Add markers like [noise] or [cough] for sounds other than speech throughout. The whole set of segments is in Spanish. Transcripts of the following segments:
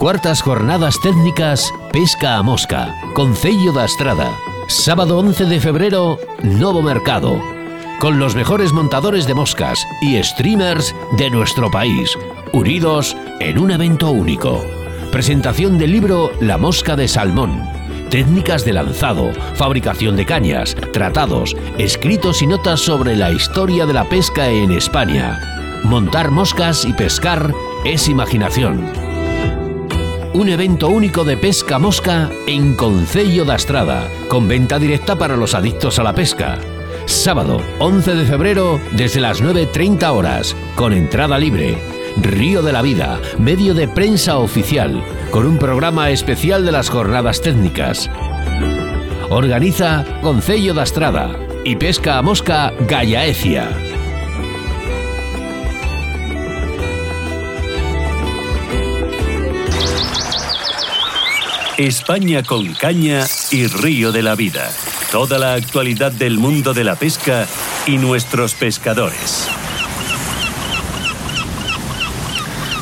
Cuartas jornadas técnicas Pesca a Mosca, Concello da Estrada. Sábado 11 de febrero, Novo Mercado. Con los mejores montadores de moscas y streamers de nuestro país, unidos en un evento único. Presentación del libro La Mosca de Salmón. Técnicas de lanzado, fabricación de cañas, tratados, escritos y notas sobre la historia de la pesca en España. Montar moscas y pescar es imaginación. Un evento único de pesca mosca en Concello da Estrada, con venta directa para los adictos a la pesca. Sábado 11 de febrero desde las 9.30 horas, con entrada libre. Río de la Vida, medio de prensa oficial, con un programa especial de las jornadas técnicas. Organiza Concello da Estrada y Pesca a Mosca Gallaecia. España con caña y Río de la Vida. Toda la actualidad del mundo de la pesca y nuestros pescadores.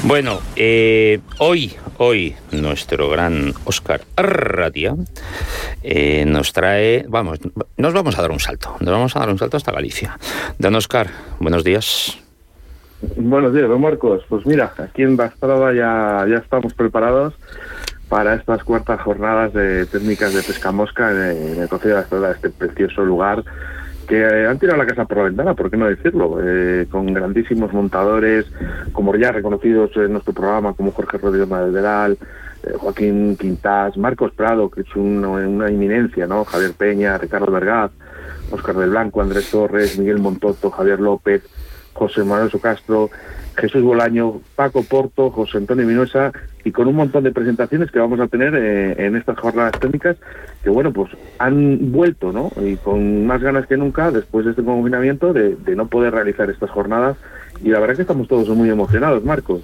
Bueno, eh, hoy, hoy nuestro gran Oscar Arratia eh, nos trae, vamos, nos vamos a dar un salto, nos vamos a dar un salto hasta Galicia. Don Oscar, buenos días. Buenos días, don Marcos. Pues mira, aquí en Bastrada ya, ya estamos preparados para estas cuartas jornadas de técnicas de pesca mosca en, el Consejo de Estrada, este precioso lugar que eh, han tirado la casa por la ventana, ¿por qué no decirlo? Eh, con grandísimos montadores, como ya reconocidos en nuestro programa, como Jorge Rodríguez Maderal, eh, Joaquín Quintás, Marcos Prado, que es una, una inminencia, ¿no? Javier Peña, Ricardo Vergaz, Oscar del Blanco, Andrés Torres, Miguel Montoto, Javier López, José Manuel Castro, Jesús Bolaño, Paco Porto, José Antonio Minuesa y con un montón de presentaciones que vamos a tener eh, en estas jornadas técnicas que, bueno, pues han vuelto, ¿no? Y con más ganas que nunca después de este confinamiento de, no poder realizar estas jornadas y la verdad que estamos todos muy emocionados, Marcos.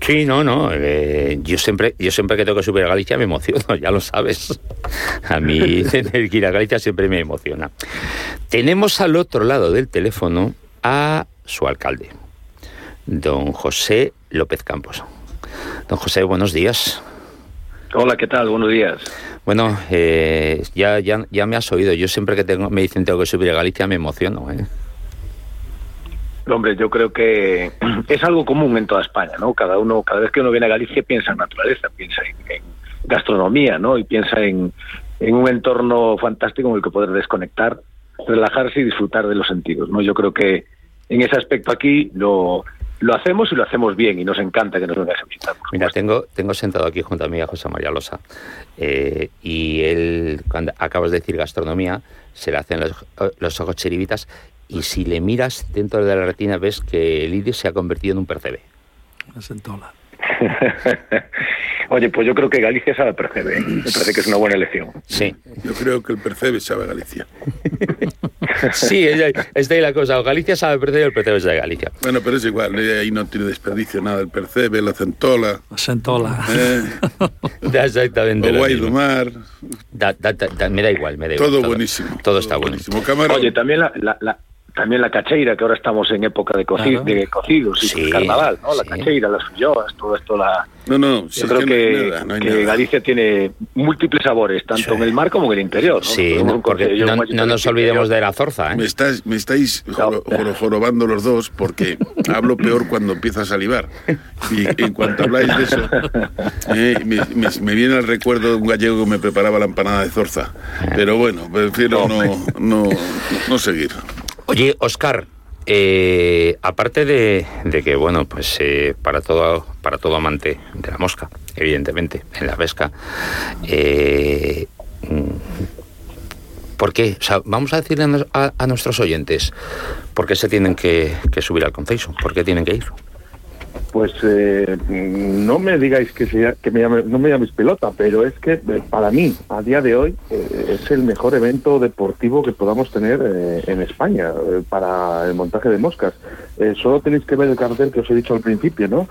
Sí, no, no. Eh, yo siempre, yo siempre que tengo que subir a Galicia me emociono, [laughs] ya lo sabes. A mí [laughs] tener que ir a Galicia siempre me emociona. Tenemos al otro lado del teléfono a su alcalde, don José López Campos. Don José, buenos días. Hola, ¿qué tal? Buenos días. Bueno, eh, ya, ya, ya me has oído. Yo siempre que tengo, me dicen tengo que subir a Galicia me emociono. ¿eh? Hombre, yo creo que [clears throat] es algo común en toda España, ¿no? Cada uno, cada vez que uno viene a Galicia piensa en naturaleza, piensa en, gastronomía, ¿no? Y piensa en, en, un entorno fantástico en el que poder desconectar, relajarse y disfrutar de los sentidos, ¿no? Yo creo que en ese aspecto aquí lo, lo hacemos y lo hacemos bien y nos encanta que nos vengas a visitar. Mira, tengo, tengo sentado aquí junto a mí a José María Losa eh, y él, cuando acabas de decir gastronomía, se le hacen los, los ojos chiribitas y si le miras dentro de la retina ves que el iris se ha convertido en un percebe. Una sentola. [laughs] Oye, pues yo creo que Galicia sabe percebe. ¿eh? Me parece que es una buena elección. Sí. Yo creo que el percebe sabe Galicia. [laughs] sí, es de ahí la cosa. O Galicia sabe percebe el percebe es de Galicia. Bueno, pero es igual. Ahí no tiene desperdicio nada. El percebe, la centola. La centola. Eh. [laughs] Exactamente. O. Da, da, da, me da igual, me da igual. Todo, buenísimo. Todo, está buenísimo. Camarón. Oye, también la, la, también la cacheira, que ahora estamos en época de, coci claro. de cocidos y Sí, carnaval, ¿no? La sí. cacheira, las filloas, todo esto, la... No, no, Yo creo que no nada, no. Galicia tiene múltiples sabores, tanto Sí. en el mar como en el interior. ¿no? No, porque no, nos olvidemos interior. de la zorza, Me ¿eh? estáis, me estáis joro- jorobando los dos porque [laughs] hablo peor cuando empiezo a salivar. Y en cuanto habláis de eso, eh, me, me- me viene al recuerdo de un gallego que me preparaba la empanada de zorza. Pero bueno, prefiero no, no, no, no seguir. Oye, Oscar, eh, aparte de, de que, bueno, pues eh, para todo para todo amante de la mosca, evidentemente, en la pesca, eh, mm, ¿por qué? O sea, vamos a decirle a, a nuestros oyentes por qué se tienen que, que subir al Conceiso, por qué tienen que ir. Pues eh, no me digáis que, que me llame- no me llaméis pelota, pero es que eh, para mí, a día de hoy, eh, es el mejor evento deportivo que podamos tener eh, en España eh, para el montaje de moscas. Solo tenéis que ver el cartel que os he dicho al principio, ¿no?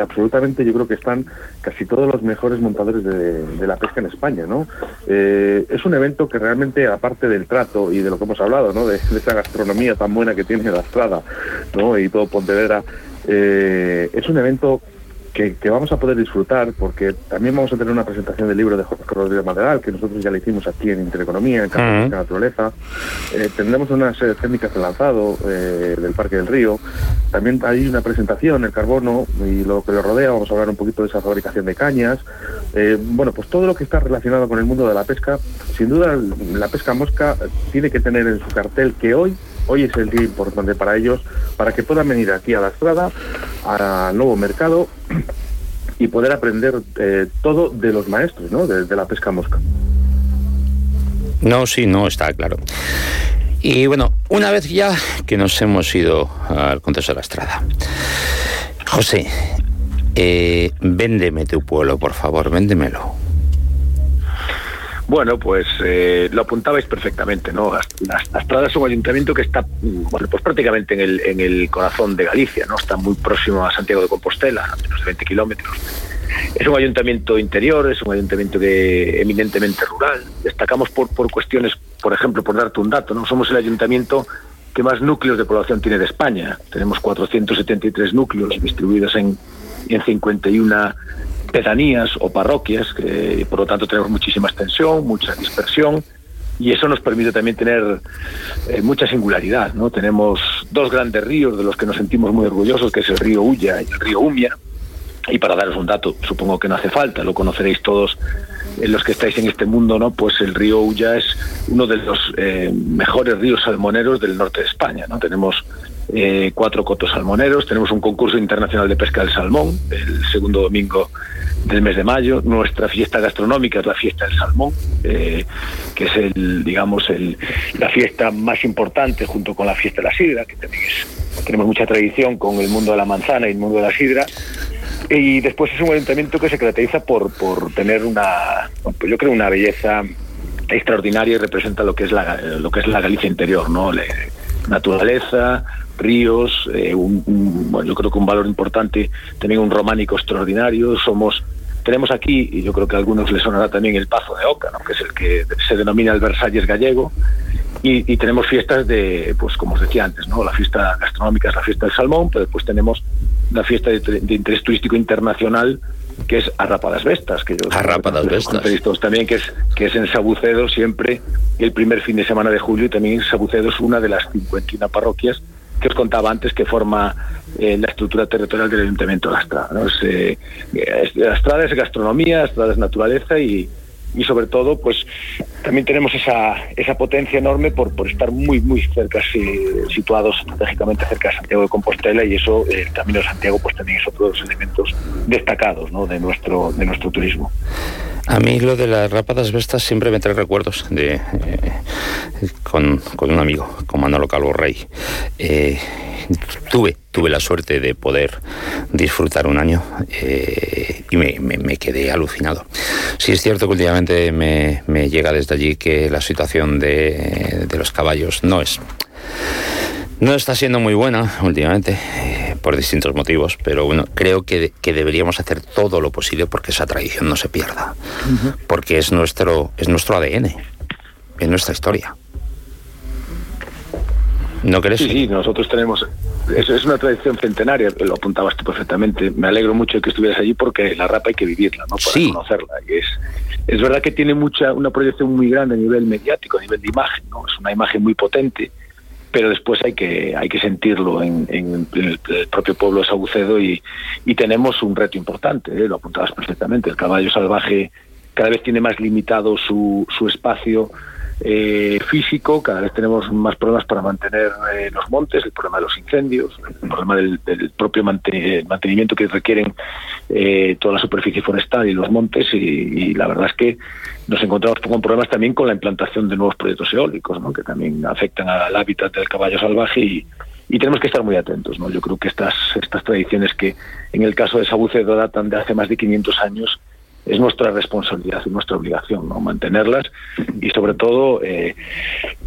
Absolutamente yo creo que están casi todos los mejores montadores de, la pesca en España, ¿no? Es un evento que realmente, aparte del trato y de lo que hemos hablado, ¿no? De, de esa gastronomía tan buena que tiene la Estrada, ¿no? Y todo Pontevedra, eh, es un evento que, vamos a poder disfrutar porque también vamos a tener una presentación del libro de Jorge Rodríguez Madral, que nosotros ya le hicimos aquí en Intereconomía, en Campo de Naturaleza. Eh, tendremos unas técnicas de lanzado eh, del Parque del Río. También hay una presentación, el carbono y lo que lo rodea. Vamos a hablar un poquito de esa fabricación de cañas. Eh, bueno, pues todo lo que está relacionado con el mundo de la pesca. Sin duda, la pesca mosca tiene que tener en su cartel que hoy hoy es el día importante para ellos, para que puedan venir aquí a la estrada, al nuevo mercado [clears throat] y poder aprender eh, todo de los maestros, ¿no? De, la pesca mosca. No, sí, no, está claro. Y bueno, una vez ya que nos hemos ido al Conteso de la Estrada, José, eh, véndeme tu pueblo, por favor, véndemelo. Bueno, pues eh, lo apuntabais perfectamente, ¿no? Astrada es un ayuntamiento que está, bueno, pues prácticamente en el, corazón de Galicia, ¿no? Está muy próximo a Santiago de Compostela, a menos de 20 kilómetros. Es un ayuntamiento interior, es un ayuntamiento que eminentemente rural. Destacamos por, por cuestiones, por ejemplo, por darte un dato, ¿no? Somos el ayuntamiento que más núcleos de población tiene de España. Tenemos 473 núcleos distribuidos en, en 51 pedanías o parroquias, que por lo tanto tenemos muchísima extensión, mucha dispersión, y eso nos permite también tener eh, mucha singularidad. ¿no? Tenemos dos grandes ríos de los que nos sentimos muy orgullosos, que es el río Ulla y el río Umia. Y para daros un dato, supongo que no hace falta, lo conoceréis todos en los que estáis en este mundo, ¿no? Pues el río Ulla es uno de los eh, mejores ríos salmoneros del norte de España, ¿no? Tenemos eh, cuatro cotos salmoneros, tenemos un concurso internacional de pesca del salmón el segundo domingo del mes de mayo. Nuestra fiesta gastronómica es la fiesta del salmón, eh, que es el, digamos, el, la fiesta más importante junto con la fiesta de la sidra, que también tenemos mucha tradición con el mundo de la manzana y el mundo de la sidra. Y después es un ayuntamiento que se caracteriza por, por tener una, pues yo creo, una belleza extraordinaria y representa lo que es la, lo que es la Galicia interior, ¿no? naturaleza, ríos, eh, bueno, yo creo que un valor importante, también un románico extraordinario, somos tenemos aquí, y yo creo que a algunos les sonará también el Pazo de Oca, ¿no? que es el que se denomina el Versalles gallego, y, tenemos fiestas de, pues como os decía antes, ¿no? la fiesta gastronómica es la fiesta del salmón, pero después tenemos la fiesta de, interés turístico internacional, que es Arrapadas Vestas, que yo Arrapadas Vestas. también, que es, que es en Sabucedo siempre el primer fin de semana de julio, y también Sabucedo es una de las 51 parroquias que os contaba antes que forma eh, la estructura territorial del Ayuntamiento de Astrada. ¿no? Eh, es gastronomía, Astrada es naturaleza y, y sobre todo pues también tenemos esa, esa potencia enorme por, por estar muy muy cerca situados estratégicamente cerca de Santiago de Compostela y eso el Camino de Santiago pues también es otro de los elementos destacados ¿no? de nuestro de nuestro turismo a mí lo de las rápadas bestas siempre me trae recuerdos de eh, con, con, un amigo con Manolo Calvo Rey eh, tuve, tuve la suerte de poder disfrutar un año eh, y me, quedé alucinado. Sí es cierto que últimamente me, llega desde allí que la situación de, los caballos no es... No está siendo muy buena últimamente, por distintos motivos, pero bueno, creo que, deberíamos hacer todo lo posible porque esa tradición no se pierda, porque es nuestro, es nuestro ADN, es nuestra historia. ¿No crees? Sí, sí, nosotros tenemos. Es, es una tradición centenaria, lo apuntabas tú perfectamente. Me alegro mucho de que estuvieras allí porque la rapa hay que vivirla, ¿no? Para conocerla. Y es, es verdad que tiene mucha una proyección muy grande a nivel mediático, a nivel de imagen, ¿no? Es una imagen muy potente, pero después hay que hay que sentirlo en, en, el, propio pueblo de Sabucedo y, y tenemos un reto importante, ¿eh? lo apuntabas perfectamente. El caballo salvaje cada vez tiene más limitado su, su espacio eh, físico, cada vez tenemos más problemas para mantener eh, los montes, el problema de los incendios, el problema del, propio mantenimiento que requieren eh, toda la superficie forestal y los montes y, la verdad es que nos encontramos con problemas también con la implantación de nuevos proyectos eólicos, que también afectan al hábitat del caballo salvaje y, tenemos que estar muy atentos. ¿no? Yo creo que estas, estas tradiciones que en el caso de Sabucedo datan de hace más de 500 años, es nuestra responsabilidad y nuestra obligación ¿no? mantenerlas y sobre todo eh,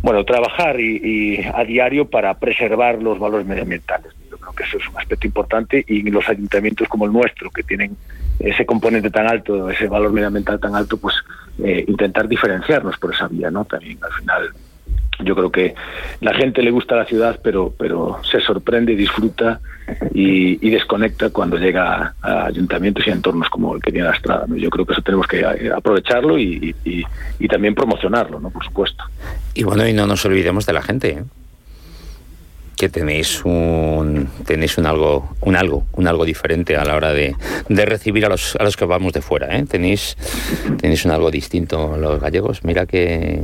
bueno trabajar y, a diario para preservar los valores medioambientales yo creo que eso es un aspecto importante y los ayuntamientos como el nuestro que tienen ese componente tan alto ese valor medioambiental tan alto pues eh, intentar diferenciarnos por esa vía no también al final yo creo que la gente le gusta la ciudad, pero, pero se sorprende, disfruta y, desconecta cuando llega a, ayuntamientos y entornos como el que tiene la Estrada. Yo creo que eso tenemos que eh, aprovecharlo y, también promocionarlo, ¿no? por supuesto. Y bueno, y no nos olvidemos de la gente. ¿eh? que tenéis un tenéis un algo un algo un algo diferente a la hora de, de recibir a los a los que vamos de fuera ¿eh? tenéis tenéis un algo distinto los gallegos mira que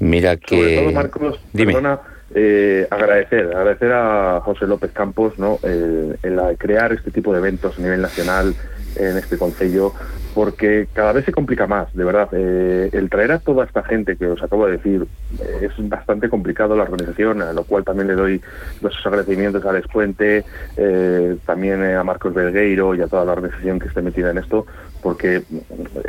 Mira que... Sobre todo, Marcos, perdona, eh, agradecer, agradecer a José López Campos ¿no? el, el, crear este tipo de eventos a nivel nacional en este concello porque cada vez se complica más, de verdad. Eh, el traer a toda esta gente que os acabo de decir eh, es bastante complicado la organización, a lo cual también le doy los agradecimientos a Despuente, eh, también a Marcos Belgueiro y a toda la organización que esté metida en esto, porque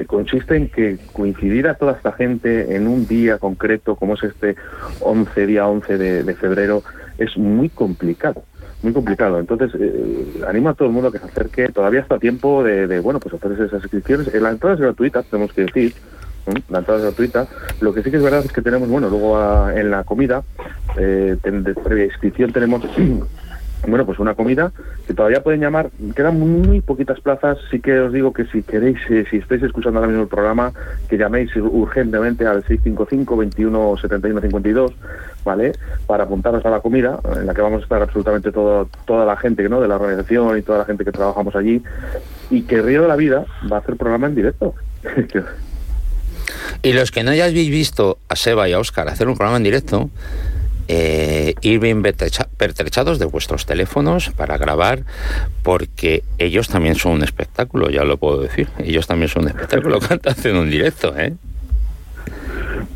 consiste en que coincidir a toda esta gente en un día concreto, como es este 11, día 11 de febrero, es muy complicado muy complicado. Entonces, eh, animo a todo el mundo a que se acerque. Todavía está tiempo de, bueno, pues hacer esas inscripciones. Eh, la entrada es gratuita, tenemos que decir. La entrada es gratuita. Lo que sí que es verdad es que tenemos, bueno, luego ah, en la comida, eh, de previa inscripción tenemos [clears throat] bueno, pues una comida que todavía pueden llamar, quedan muy poquitas plazas, sí que os digo que si queréis, eh, si estáis escuchando ahora mismo el programa, que llaméis urgentemente al 655 21 71 52, ¿vale? Para apuntaros a la comida, en la que vamos a estar absolutamente todo, toda la gente ¿no? de la organización y toda la gente que trabajamos allí, y que Río de la Vida va a hacer programa en directo. [laughs] y los que no hayáis visto a Seba y a Oscar hacer un programa en directo, eh, ir bien pertrechados de vuestros teléfonos para grabar, porque ellos también son un espectáculo, ya lo puedo decir. Ellos también son un espectáculo [laughs] cuando hacen un directo, ¿eh?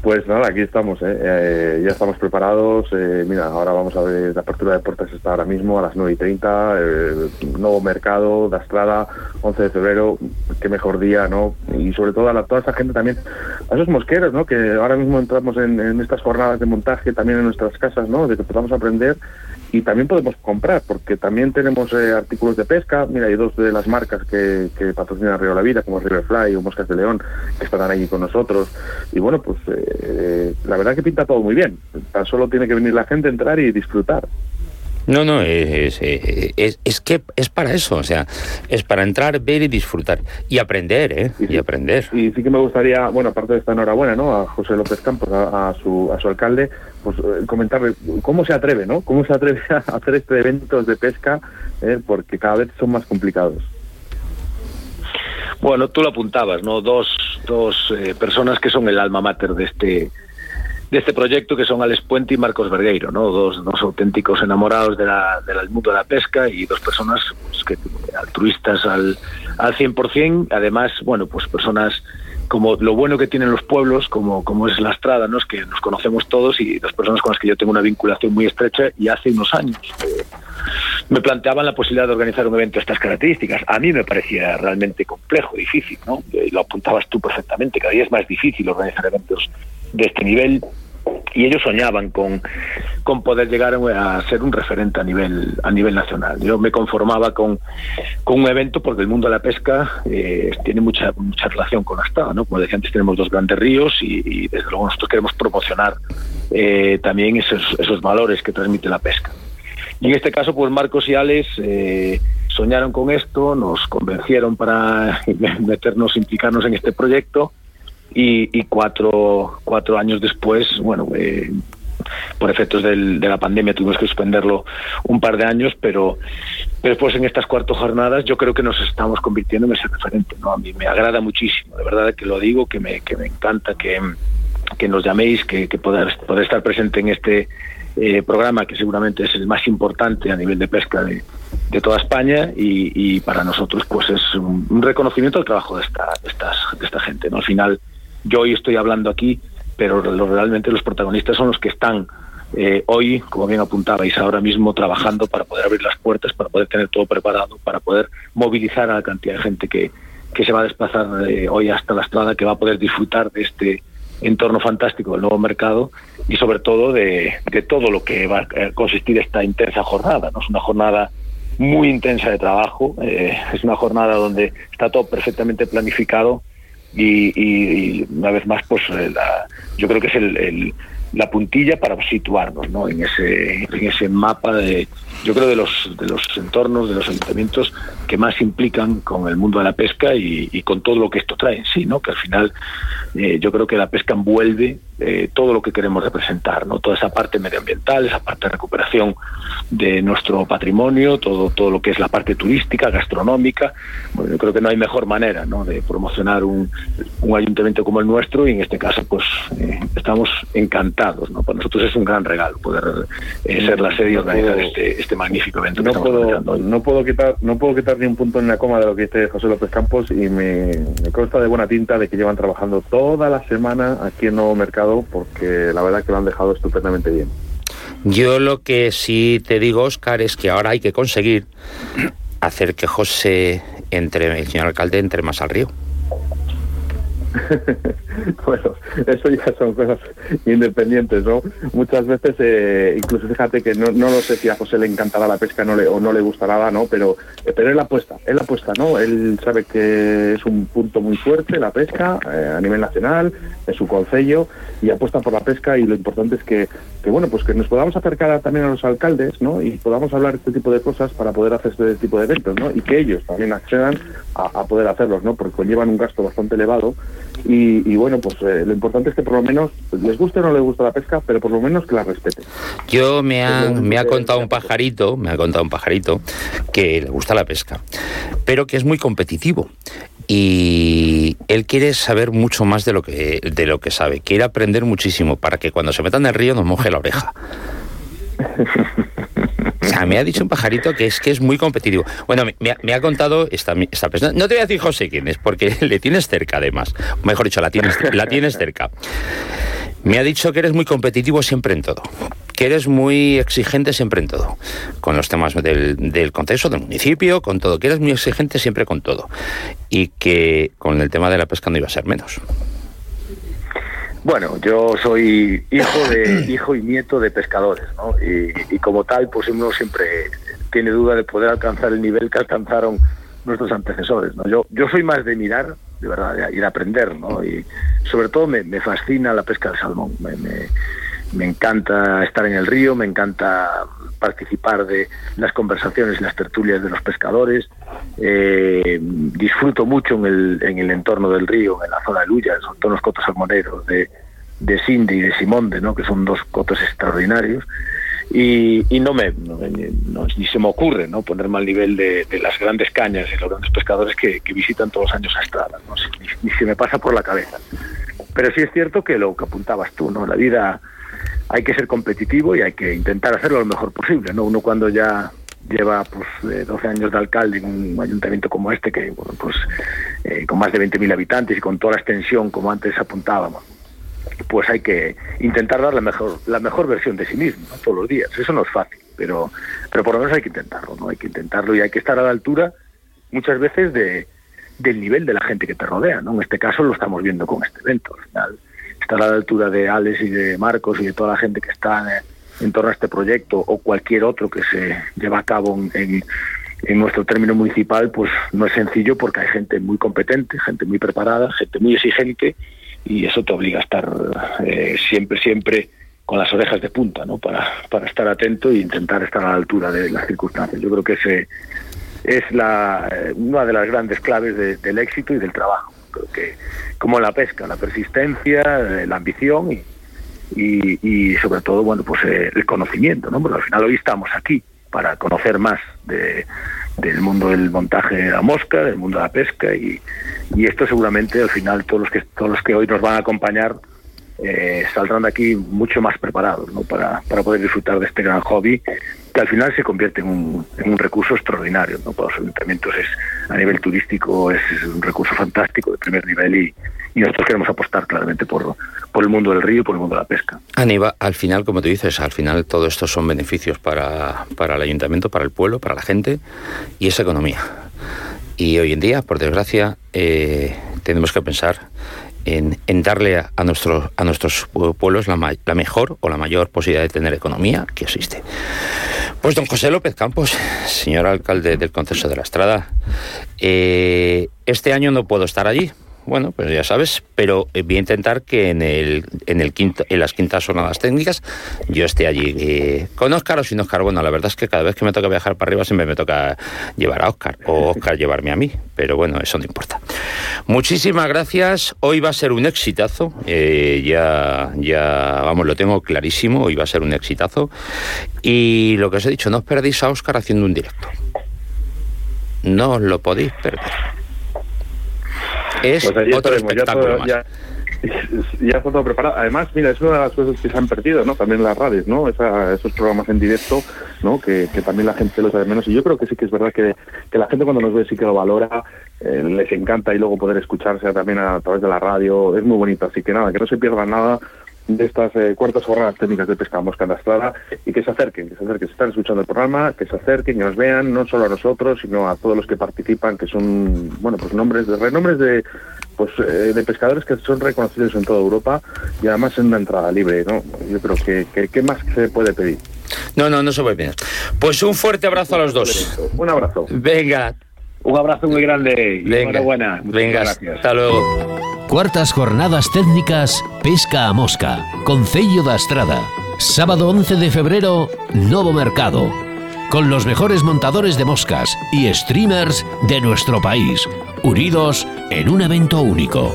Pues nada, aquí estamos, ¿eh? Eh, ya estamos preparados. Eh, mira, ahora vamos a ver, la apertura de puertas está ahora mismo a las 9 y 30, nuevo mercado, de Estrada, 11 de febrero, qué mejor día, ¿no? Y sobre todo a toda esa gente también, a esos mosqueros, ¿no? Que ahora mismo entramos en, en estas jornadas de montaje también en nuestras casas, ¿no? De que podamos aprender y también podemos comprar, porque también tenemos eh, artículos de pesca. Mira, hay dos de las marcas que, que patrocinan Río la Vida, como Riverfly o Moscas de León, que estarán allí con nosotros. Y bueno, pues eh, la verdad que pinta todo muy bien. Tan solo tiene que venir la gente, entrar y disfrutar. No, no, es, es, es, que es para eso, o sea, es para entrar, ver y disfrutar y aprender, ¿eh? Y, aprender. Y sí que me gustaría, bueno, aparte de esta enhorabuena, ¿no? A José López Campos, a, su, a su alcalde, pues eh, comentarle cómo se atreve, ¿no? Cómo se atreve [laughs] a hacer este eventos de pesca, eh? porque cada vez son más complicados. Bueno, tú lo apuntabas, ¿no? Dos, dos eh, personas que son el alma mater de este de este proyecto que son Alex Puente y Marcos Vergueiro, ¿no? dos, dos auténticos enamorados de del mundo de la pesca y dos personas pues, que, altruistas al, al 100%, además, bueno, pues personas como lo bueno que tienen los pueblos, como, como es la Estrada, ¿no? es que nos conocemos todos y dos personas con las que yo tengo una vinculación muy estrecha y hace unos años eh, me planteaban la posibilidad de organizar un evento de estas características. A mí me parecía realmente complejo, difícil, ¿no? Y lo apuntabas tú perfectamente, cada día es más difícil organizar eventos de este nivel y ellos soñaban con, con poder llegar a ser un referente a nivel a nivel nacional. Yo me conformaba con, con un evento porque el mundo de la pesca eh, tiene mucha mucha relación con la Estado, ¿no? Como decía antes, tenemos dos grandes ríos y, desde luego nosotros queremos promocionar eh, también esos, esos valores que transmite la pesca. Y en este caso, pues Marcos y Alex eh, soñaron con esto, nos convencieron para [laughs] meternos, implicarnos en este proyecto y, cuatro, cuatro años después, bueno, eh, por efectos de la pandemia tuvimos que suspenderlo un par de años, pero, después en estas cuatro jornadas yo creo que nos estamos convirtiendo en ese referente. ¿no? A mí me agrada muchísimo, de verdad que lo digo, que me, que me encanta que, que nos llaméis, que, que poder, estar presente en este eh, programa que seguramente es el más importante a nivel de pesca de, de toda España y, y, para nosotros pues es un, reconocimiento al trabajo de esta, de estas, de esta gente. ¿no? Al final yo hoy estoy hablando aquí, pero realmente los protagonistas son los que están eh, hoy, como bien apuntabais, ahora mismo trabajando para poder abrir las puertas, para poder tener todo preparado, para poder movilizar a la cantidad de gente que, que se va a desplazar eh, hoy hasta la estrada, que va a poder disfrutar de este entorno fantástico del nuevo mercado y sobre todo de, de todo lo que va a consistir esta intensa jornada. ¿no? Es una jornada muy intensa de trabajo, eh, es una jornada donde está todo perfectamente planificado y, una vez más, pues eh, yo creo que es el, la puntilla para situarnos ¿no? en, ese, en ese mapa de, yo creo, de los, de los entornos, de los ayuntamientos que más implican con el mundo de la pesca y, con todo lo que esto trae en sí, ¿no? que al final eh, yo creo que la pesca envuelve eh, todo lo que queremos representar, ¿no? toda esa parte medioambiental, esa parte de recuperación de nuestro patrimonio, todo, todo lo que es la parte turística, gastronómica. Bueno, yo creo que no hay mejor manera ¿no? de promocionar un, un ayuntamiento como el nuestro y en este caso pues eh, estamos encantados. ¿no? Para nosotros es un gran regalo poder ser la sede y organizar este, este magnífico evento. No puedo, no puedo quitar no puedo quitar ni un punto en la coma de lo que dice José López Campos y me, consta de buena tinta de que llevan trabajando toda la semana aquí en Nuevo Mercado porque la verdad que lo han dejado estupendamente bien. Yo lo que sí te digo, Oscar, es que ahora hay que conseguir hacer que José entre, el señor alcalde, entre más al río. [laughs] bueno, eso ya son cosas independientes, ¿no? Muchas veces, eh, incluso fíjate que no, no lo sé si a José le encantará la pesca no le, o no le gustará, ¿no? Pero, eh, pero él apuesta, él apuesta, ¿no? Él sabe que es un punto muy fuerte la pesca eh, a nivel nacional, en su concello, y apuesta por la pesca y lo importante es que, que, bueno, pues que nos podamos acercar también a los alcaldes, ¿no? Y podamos hablar este tipo de cosas para poder hacer este tipo de eventos, ¿no? Y que ellos también accedan a, a poder hacerlos, ¿no? Porque conllevan un gasto bastante elevado y, bueno, pues eh, lo importante es que por lo menos les guste o no les gusta la pesca, pero por lo menos que la respeten. Yo me ha, me ha contado un pajarito, me ha contado un pajarito que le gusta la pesca, pero que es muy competitivo y él quiere saber mucho más de lo que de lo que sabe, quiere aprender muchísimo para que cuando se meta en el río nos moje la oreja. [laughs] Sea, me ha dicho un pajarito que es que es muy competitivo. Bueno, me, ha, contado esta, esta, persona. No te voy a decir José quién es, porque [laughs] le tienes cerca además. Mejor dicho, la tienes, la tienes cerca. Me ha dicho que eres muy competitivo siempre en todo. Que eres muy exigente siempre en todo. Con los temas del, del contexto, del municipio, con todo. Que eres muy exigente siempre con todo. Y que con el tema de la pesca no iba a ser menos. Bueno, yo soy hijo de [coughs] hijo y nieto de pescadores, ¿no? Y, como tal, pues uno siempre tiene duda de poder alcanzar el nivel que alcanzaron nuestros antecesores, ¿no? Yo yo soy más de mirar, de verdad, y de aprender, ¿no? Y sobre todo me, fascina la pesca del salmón. Me, me, encanta estar en el río, me encanta participar de las conversaciones y las tertulias de los pescadores. Eh, disfruto mucho en el, en el entorno del río, en la zona de Luya, son todos los cotos salmoneros de, de Cindy y de Simonde, ¿no? que son dos cotos extraordinarios. Y, no me ni se me ocurre no ponerme al nivel de, las grandes cañas y los grandes pescadores que, visitan todos los años a Estrada, ¿no? ni, se me pasa por la cabeza. Pero sí es cierto que lo que apuntabas tú, ¿no? La vida hay que ser competitivo y hay que intentar hacerlo lo mejor posible, ¿no? Uno cuando ya lleva pues 12 años de alcalde en un ayuntamiento como este que bueno, pues eh, con más de 20.000 habitantes y con toda la extensión como antes apuntábamos pues hay que intentar dar la mejor la mejor versión de sí mismo todos los días. Eso no es fácil pero pero por lo menos hay que intentarlo no hay que intentarlo y hay que estar a la altura muchas veces de del nivel de la gente que te rodea no en este caso lo estamos viendo con este evento al final estar a la altura de Alex y de Marcos y de toda la gente que está en, torno a este proyecto o cualquier otro que se lleva a cabo en, nuestro término municipal, pues no es sencillo porque hay gente muy competente, gente muy preparada, gente muy exigente y eso te obliga a estar eh, siempre, siempre con las orejas de punta, ¿no? Para, estar atento e intentar estar a la altura de las circunstancias. Yo creo que ese es la, una de las grandes claves del éxito y del trabajo. Como la pesca, la persistencia, eh, la ambición y, y, sobre todo, bueno, pues eh, el conocimiento, ¿no? Porque al final hoy estamos aquí para conocer más de, del mundo del montaje de la mosca, del mundo de la pesca y, y esto seguramente al final todos los que todos los que hoy nos van a acompañar eh, saldrán de aquí mucho más preparados ¿no? para, para poder disfrutar de este gran hobby que al final se convierte en un, en un recurso extraordinario ¿no? para los ayuntamientos es a nivel turístico es, un recurso fantástico de primer nivel y, y nosotros queremos apostar claramente por, por el mundo del río y por el mundo de la pesca. Aníbal, al final, como tú dices, al final todo esto son beneficios para, para el ayuntamiento, para el pueblo, para la gente y esa economía. Y hoy en día, por desgracia, eh, tenemos que pensar en, darle a, nuestros, a nuestros pueblos la, mejor o la mayor posibilidad de tener economía que existe. Pues don José López Campos, señor alcalde del Conceso de la Estrada, eh, este año no puedo estar allí bueno, pues ya sabes, pero eh, voy a intentar que en el, en el quinto, en las quintas jornadas técnicas yo esté allí. Eh, con Oscar o sin Oscar, bueno, la verdad es que cada vez que me toca viajar para arriba siempre me toca llevar a Oscar o Oscar llevarme a mí, pero bueno, eso no importa. Muchísimas gracias. Hoy va a ser un exitazo. Eh, ya, ya, vamos, lo tengo clarísimo. Hoy va a ser un exitazo. Y lo que os he dicho, no os perdéis a Oscar haciendo un directo. No os lo podéis perder. Es pues otro espectáculo más. Ya, ya, está todo preparado. Además, mira, es una de las cosas que se han perdido, ¿no? También las radios, ¿no? esos programas en directo, ¿no? Que, también la gente lo sabe menos. Y yo creo que sí que es verdad que, que la gente cuando nos ve sí que lo valora, eh, les encanta y luego poder escucharse también a través de la radio. Es muy bonito. Así que nada, que no se pierdan nada de estas eh, cuartas jornadas técnicas de pesca mosca estrada y que se acerquen, que se acerquen, se están escuchando el programa, que se acerquen y nos vean, no solo a nosotros, sino a todos los que participan, que son, bueno, pues nombres de renombres de pues eh, de pescadores que son reconocidos en toda Europa y además en una entrada libre, ¿no? Yo creo que, ¿qué más se puede pedir? No, no, no se puede pedir. Pues un fuerte abrazo a los dos. Un abrazo. Venga. Un abrazo muy grande. Venga. Enhorabuena. Venga, hasta luego. Cuartas jornadas técnicas Pesca a Mosca, Concello da Estrada. Sábado 11 de febrero, Novo Mercado. Con los mejores montadores de moscas y streamers de nuestro país, unidos en un evento único.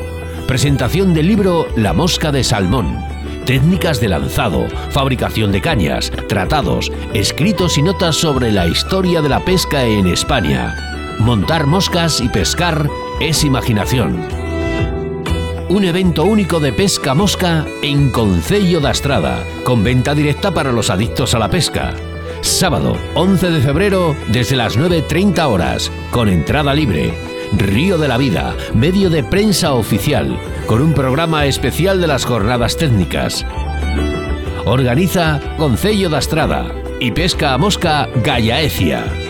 Presentación del libro La Mosca de Salmón. Técnicas de lanzado, fabricación de cañas, tratados, escritos y notas sobre la historia de la pesca en España. Montar moscas y pescar es imaginación un evento único de pesca mosca en Concello da Estrada, con venta directa para los adictos a la pesca. Sábado 11 de febrero desde las 9.30 horas, con entrada libre. Río de la Vida, medio de prensa oficial, con un programa especial de las jornadas técnicas. Organiza Concello da Estrada y Pesca a Mosca Gallaecia.